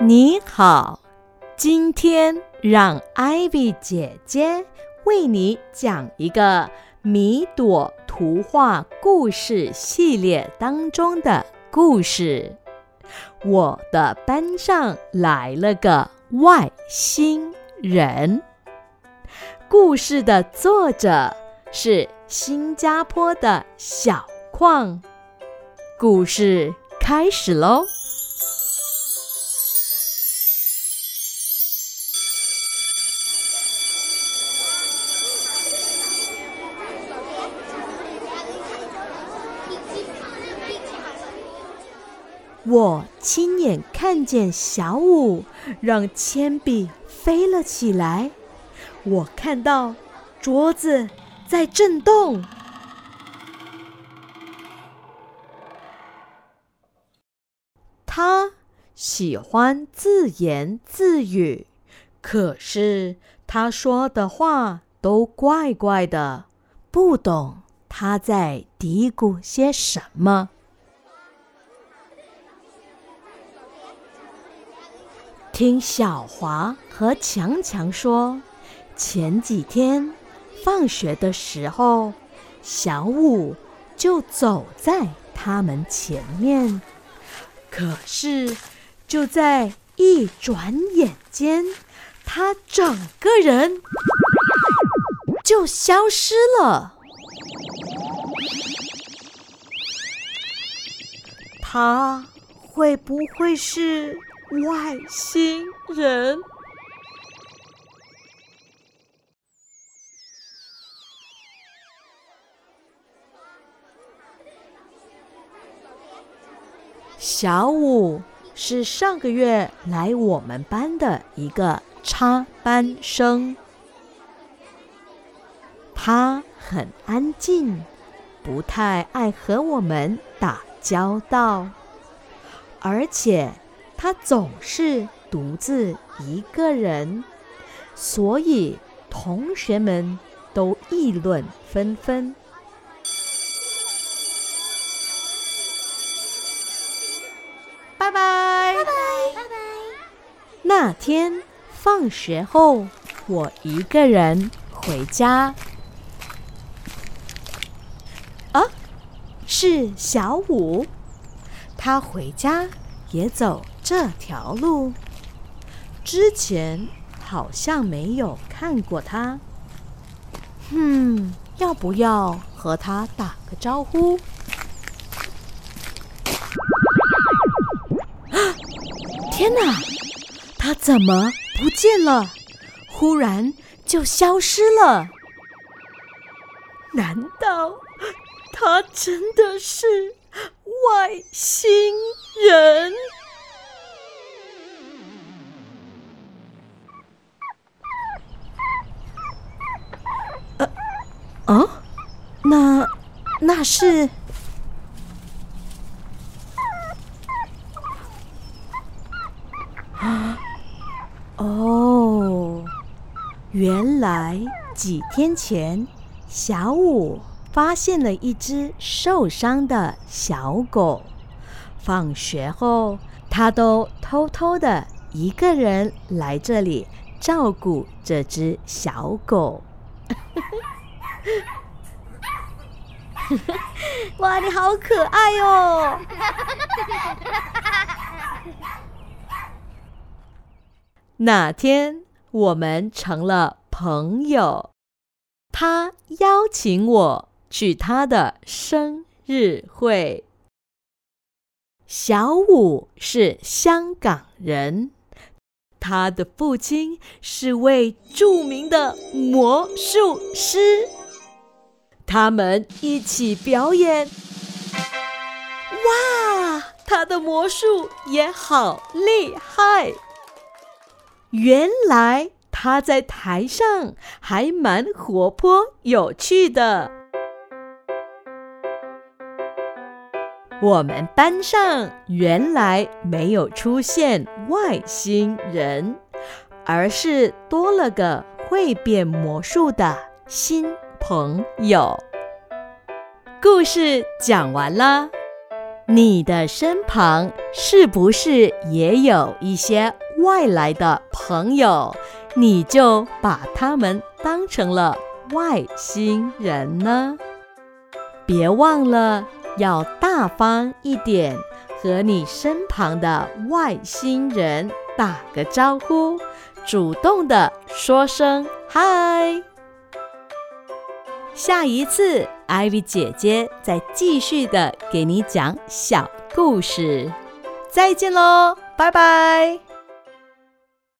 你好，今天让艾比姐姐为你讲一个米朵图画故事系列当中的故事。我的班上来了个外星人。故事的作者是新加坡的小矿。故事开始喽！我亲眼看见小五让铅笔飞了起来，我看到桌子在震动。他喜欢自言自语，可是他说的话都怪怪的，不懂他在嘀咕些什么。听小华和强强说，前几天放学的时候，小五就走在他们前面，可是就在一转眼间，他整个人就消失了。他会不会是？外星人，小五是上个月来我们班的一个插班生，他很安静，不太爱和我们打交道，而且。他总是独自一个人，所以同学们都议论纷纷。拜拜拜拜拜拜。那天放学后，我一个人回家。啊，是小五，他回家也走。这条路之前好像没有看过他，嗯，要不要和他打个招呼？啊天哪，他怎么不见了？忽然就消失了？难道他真的是外星人？哦，那那是啊哦，原来几天前小五发现了一只受伤的小狗，放学后他都偷偷的一个人来这里照顾这只小狗。哇，你好可爱哦！那天我们成了朋友，他邀请我去他的生日会。小五是香港人，他的父亲是位著名的魔术师。他们一起表演，哇！他的魔术也好厉害。原来他在台上还蛮活泼有趣的。我们班上原来没有出现外星人，而是多了个会变魔术的新。朋友，故事讲完了。你的身旁是不是也有一些外来的朋友？你就把他们当成了外星人呢？别忘了要大方一点，和你身旁的外星人打个招呼，主动的说声嗨。下一次，ivy 姐姐再继续的给你讲小故事。再见喽，拜拜。